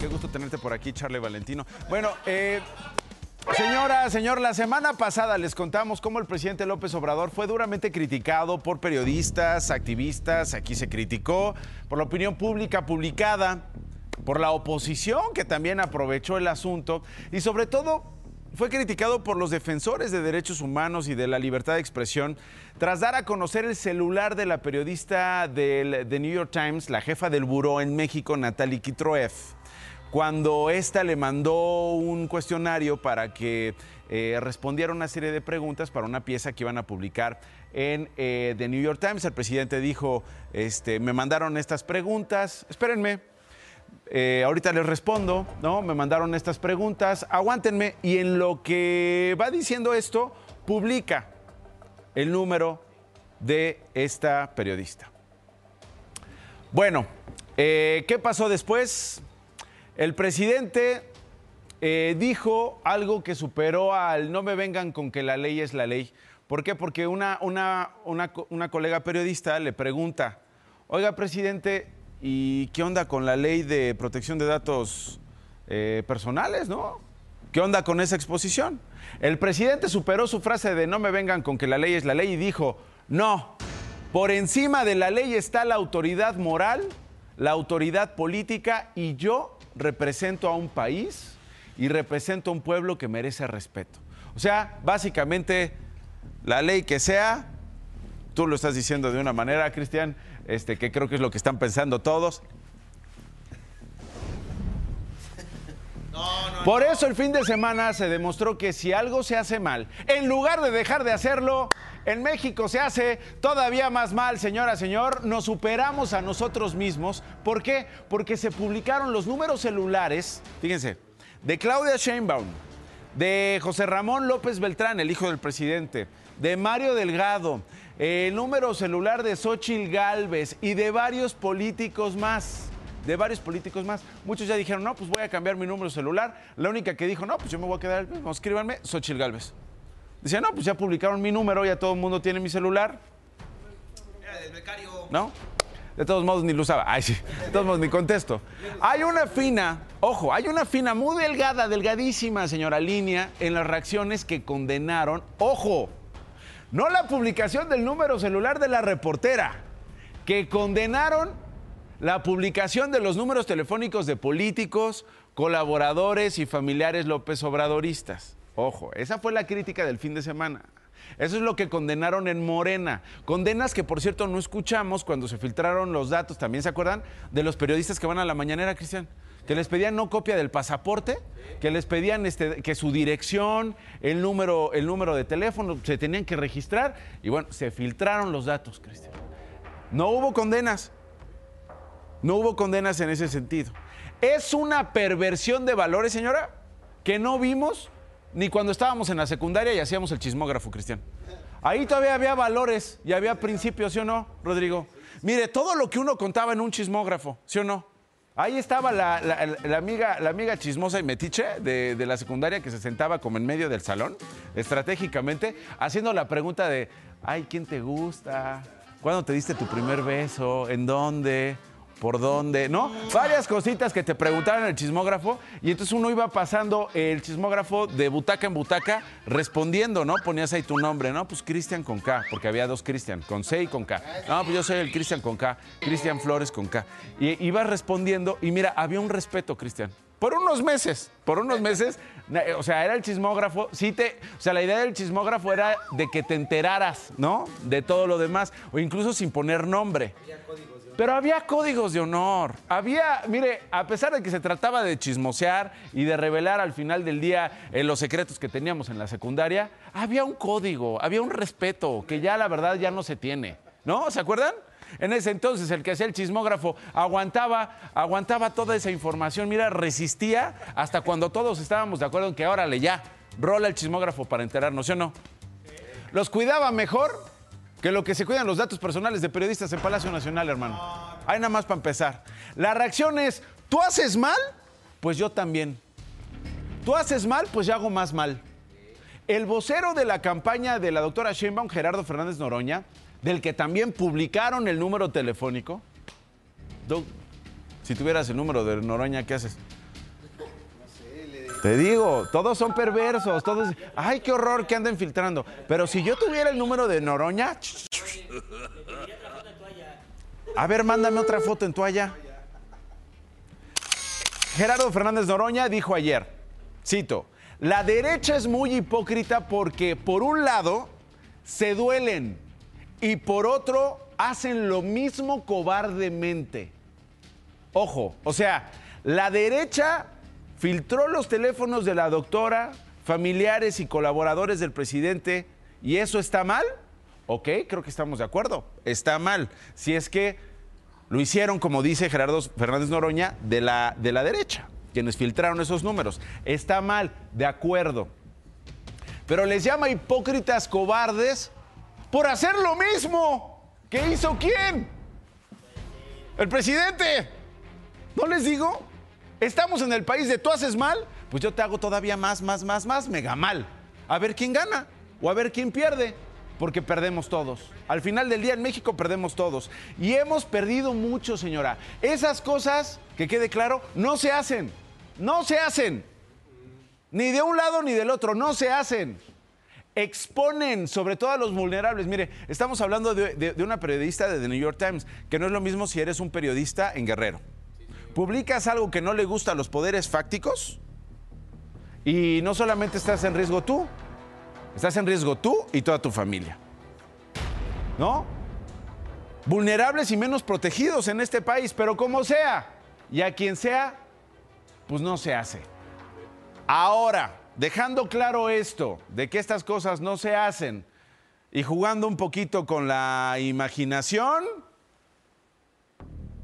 Qué gusto tenerte por aquí, Charlie Valentino. Bueno, eh, Señora, señor, la semana pasada les contamos cómo el presidente López Obrador fue duramente criticado por periodistas, activistas, aquí se criticó, por la opinión pública publicada, por la oposición que también aprovechó el asunto y sobre todo fue criticado por los defensores de derechos humanos y de la libertad de expresión tras dar a conocer el celular de la periodista del The New York Times, la jefa del buró en México, Natalie Kitroev cuando ésta le mandó un cuestionario para que eh, respondiera una serie de preguntas para una pieza que iban a publicar en eh, The New York Times. El presidente dijo, este, me mandaron estas preguntas, espérenme, eh, ahorita les respondo, ¿no? Me mandaron estas preguntas, aguántenme, y en lo que va diciendo esto, publica el número de esta periodista. Bueno, ¿qué pasó después? El presidente eh, dijo algo que superó al no me vengan con que la ley es la ley. ¿Por qué? Porque una, una, una, colega periodista le pregunta, oiga, presidente, ¿y qué onda con la ley de protección de datos eh, personales, no? ¿Qué onda con esa exposición? El presidente superó su frase de no me vengan con que la ley es la ley y dijo, no, por encima de la ley está la autoridad moral, la autoridad política y yo represento a un país y represento a un pueblo que merece respeto. O sea, básicamente, la ley que sea, tú lo estás diciendo de una manera, Cristian, este, que creo que es lo que están pensando todos. Por eso el fin de semana se demostró que si algo se hace mal, en lugar de dejar de hacerlo, en México se hace todavía más mal, señora, señor. Nos superamos a nosotros mismos. ¿Por qué? Porque se publicaron los números celulares, fíjense, de Claudia Sheinbaum, de José Ramón López Beltrán, el hijo del presidente, de Mario Delgado, el número celular de Xochil Gálvez y de varios políticos más de varios políticos más. Muchos ya dijeron, no, pues voy a cambiar mi número celular. La única que dijo, no, pues yo me voy a quedar el mismo, escríbanme, Xochil Gálvez. Decía, no, pues ya publicaron mi número, ya todo el mundo tiene mi celular. Era del becario. ¿No? De todos modos ni lo usaba. Ay, sí. De todos modos ni contesto. Hay una fina, ojo, hay una fina muy delgada, delgadísima, señora línea, en las reacciones que condenaron, ojo, no la publicación del número celular de la reportera, que condenaron la publicación de los números telefónicos de políticos, colaboradores y familiares López Obradoristas. Ojo, esa fue la crítica del fin de semana. Eso es lo que condenaron en Morena. Condenas que, por cierto, no escuchamos cuando se filtraron los datos, ¿también se acuerdan? De los periodistas que van a la mañanera, Cristian. Que les pedían no copia del pasaporte, que les pedían este, que su dirección, el número, el número de teléfono, se tenían que registrar. Y bueno, se filtraron los datos, Cristian. No hubo condenas. No hubo condenas en ese sentido. Es una perversión de valores, señora, que no vimos ni cuando estábamos en la secundaria y hacíamos el chismógrafo, Cristian. Ahí todavía había valores y había principios, ¿sí o no, Rodrigo? Mire, todo lo que uno contaba en un chismógrafo, ¿sí o no? Ahí estaba la, amiga, la amiga chismosa y metiche de, de, la secundaria que se sentaba como en medio del salón, estratégicamente, haciendo la pregunta de, ay, ¿quién te gusta? ¿Cuándo te diste tu primer beso? ¿En dónde? Por dónde, ¿no? Varias cositas que te preguntaban el chismógrafo y entonces uno iba pasando el chismógrafo de butaca en butaca respondiendo, ¿no? Ponías ahí tu nombre, ¿no? Pues Cristian con K, porque había dos Cristian, con C y con K. No, pues yo soy el Cristian con K, Cristian Flores con K. Y ibas respondiendo y mira, había un respeto, Cristian. Por unos meses, por unos meses, o sea, era el chismógrafo, sí te, o sea, la idea del chismógrafo era de que te enteraras, ¿no? De todo lo demás, o incluso sin poner nombre. Pero había códigos de honor. Había, mire, a pesar de que se trataba de chismosear y de revelar al final del día eh, los secretos que teníamos en la secundaria, había un código, había un respeto que ya la verdad ya no se tiene. ¿No? ¿Se acuerdan? En ese entonces el que hacía el chismógrafo aguantaba, aguantaba toda esa información, mira, resistía hasta cuando todos estábamos de acuerdo en que órale ya, rola el chismógrafo para enterarnos, ¿sí o no? Los cuidaba mejor que lo que se cuidan los datos personales de periodistas en Palacio Nacional, hermano. Ahí nada más para empezar. La reacción es, ¿tú haces mal? Pues yo también. ¿Tú haces mal? Pues yo hago más mal. El vocero de la campaña de la doctora Sheinbaum, Gerardo Fernández Noroña, del que también publicaron el número telefónico. si tuvieras el número de Noroña, ¿qué haces? Te digo, todos son perversos, todos. Ay, qué horror que anden filtrando. Pero si yo tuviera el número de Noroña. A ver, mándame otra foto en toalla. Gerardo Fernández Noroña dijo ayer, cito, la derecha es muy hipócrita porque por un lado se duelen y por otro hacen lo mismo cobardemente. Ojo, o sea, la derecha filtró los teléfonos de la doctora, familiares y colaboradores del presidente y eso está mal. Ok, creo que estamos de acuerdo. Está mal. Si es que lo hicieron, como dice Gerardo Fernández Noroña, de la, de la derecha, quienes filtraron esos números. Está mal, de acuerdo. Pero les llama hipócritas cobardes por hacer lo mismo. ¿Qué hizo quién? El presidente. ¿No les digo? Estamos en el país de tú haces mal, pues yo te hago todavía más, más, más, más, mega mal. A ver quién gana o a ver quién pierde porque perdemos todos. Al final del día en México perdemos todos. Y hemos perdido mucho, señora. Esas cosas, que quede claro, no se hacen. No se hacen. Ni de un lado ni del otro, no se hacen. Exponen sobre todo a los vulnerables. Mire, estamos hablando de, una periodista de The New York Times, que no es lo mismo si eres un periodista en Guerrero. Publicas algo que no le gusta a los poderes fácticos y no solamente estás en riesgo tú, Estás en riesgo tú y toda tu familia. ¿No? Vulnerables y menos protegidos en este país, pero como sea, y a quien sea, pues no se hace. Ahora, dejando claro esto, de que estas cosas no se hacen, y jugando un poquito con la imaginación.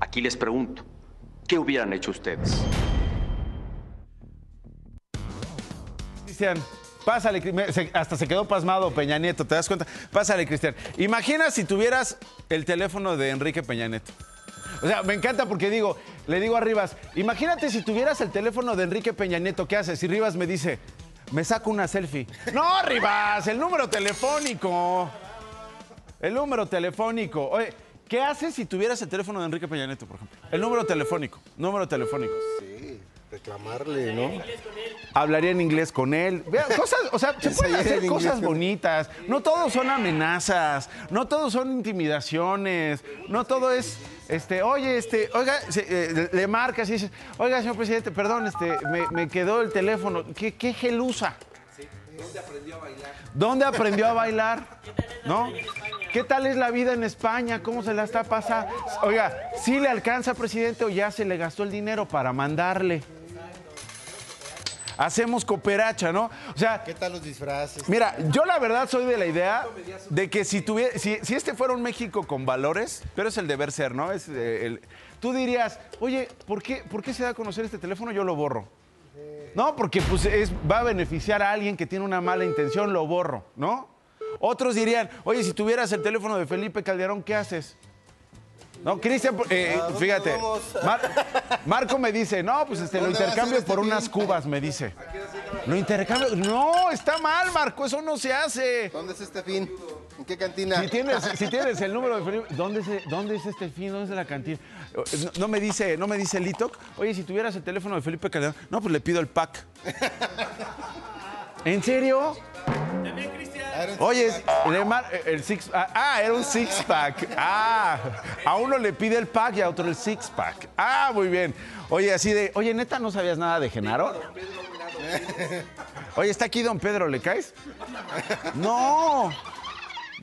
Aquí les pregunto, ¿qué hubieran hecho ustedes? Cristian, Pásale, hasta se quedó pasmado Peña Nieto, ¿te das cuenta? Pásale, Cristian. Imagina si tuvieras el teléfono de Enrique Peña Nieto. O sea, me encanta porque digo, le digo a Rivas, imagínate si tuvieras el teléfono de Enrique Peña Nieto, ¿qué haces? Y Rivas me dice, me saco una selfie. No, Rivas, el número telefónico. El número telefónico. Oye, ¿qué haces si tuvieras el teléfono de Enrique Peña Nieto, por ejemplo? El número telefónico. Número telefónico. Sí reclamarle, ¿no? Hablaría en inglés con él. Cosas, o sea, se pueden hacer cosas bonitas. No todos son amenazas, no todos son intimidaciones, no todo es, este, oye, este, oiga, eh, le marcas y dices, oiga, señor presidente, perdón, este, me, quedó el teléfono. ¿Qué, qué gelusa? ¿Dónde aprendió a bailar? ¿Dónde aprendió a bailar? ¿No? ¿Qué tal es la vida en España? ¿Cómo se la está pasando? Oiga, ¿sí le alcanza, presidente, o ya se le gastó el dinero para mandarle? hacemos cooperacha, ¿no? O sea. ¿Qué tal los disfraces? Mira, yo la verdad soy de la idea de que si, tuviera, si, este fuera un México con valores, pero es el deber ser, ¿no? Es eh, el, tú dirías, oye, ¿por qué, ¿por qué se da a conocer este teléfono? Yo lo borro. No, porque pues, es, va a beneficiar a alguien que tiene una mala intención, lo borro, ¿no? Otros dirían, oye, si tuvieras el teléfono de Felipe Calderón, ¿qué haces? No, Cristian, eh, fíjate, Marco me dice, no, pues este, lo intercambio por este unas cubas, me dice. Lo intercambio, no, está mal, Marco, eso no se hace. ¿Dónde es este fin? ¿En qué cantina? Si tienes, si tienes el número de Felipe, ¿dónde es, ¿dónde es este fin? ¿Dónde es la cantina? No, me dice, no me dice Litoc, oye, si tuvieras el teléfono de Felipe Calderón, no, pues le pido el pack. ¿En serio? Oye, el six ah, era un six pack. Ah, a uno le pide el pack y a otro el six pack. Ah, muy bien. Oye, así de, oye, neta, ¿no sabías nada de Genaro? Oye, está aquí don Pedro, ¿le caes? No.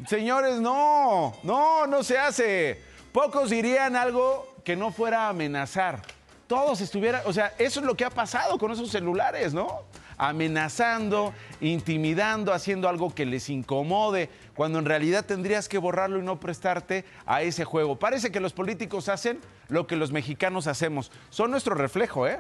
Señores, no. No, no se hace. Pocos dirían algo que no fuera a amenazar. Todos estuvieran, o sea, eso es lo que ha pasado con esos celulares, ¿no? Amenazando, intimidando, haciendo algo que les incomode, cuando en realidad tendrías que borrarlo y no prestarte a ese juego. Parece que los políticos hacen lo que los mexicanos hacemos. Son nuestro reflejo, ¿eh?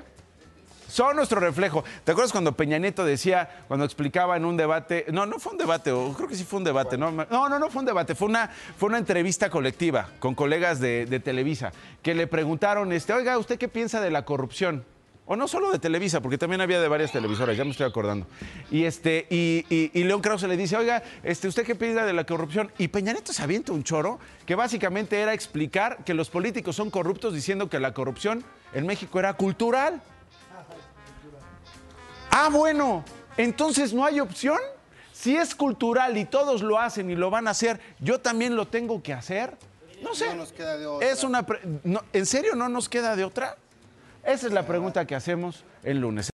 Son nuestro reflejo. ¿Te acuerdas cuando Peña Nieto decía, cuando explicaba en un debate, no, no fue un debate, creo que sí fue un debate, no, no, no, no fue un debate, fue una, fue una entrevista colectiva con colegas de, de Televisa, que le preguntaron, este, oiga, ¿usted qué piensa de la corrupción? O no solo de Televisa, porque también había de varias televisoras, ya me estoy acordando. Y este, y, y, León Krause le dice, oiga, este, ¿usted qué piensa de la corrupción? Y Peña Nieto se avienta un choro que básicamente era explicar que los políticos son corruptos diciendo que la corrupción en México era cultural. Ah, bueno, entonces no hay opción. Si es cultural y todos lo hacen y lo van a hacer, yo también lo tengo que hacer. No sé. No nos queda de otra. Es una no, ¿En serio no nos queda de otra? Esa es la pregunta que hacemos el lunes.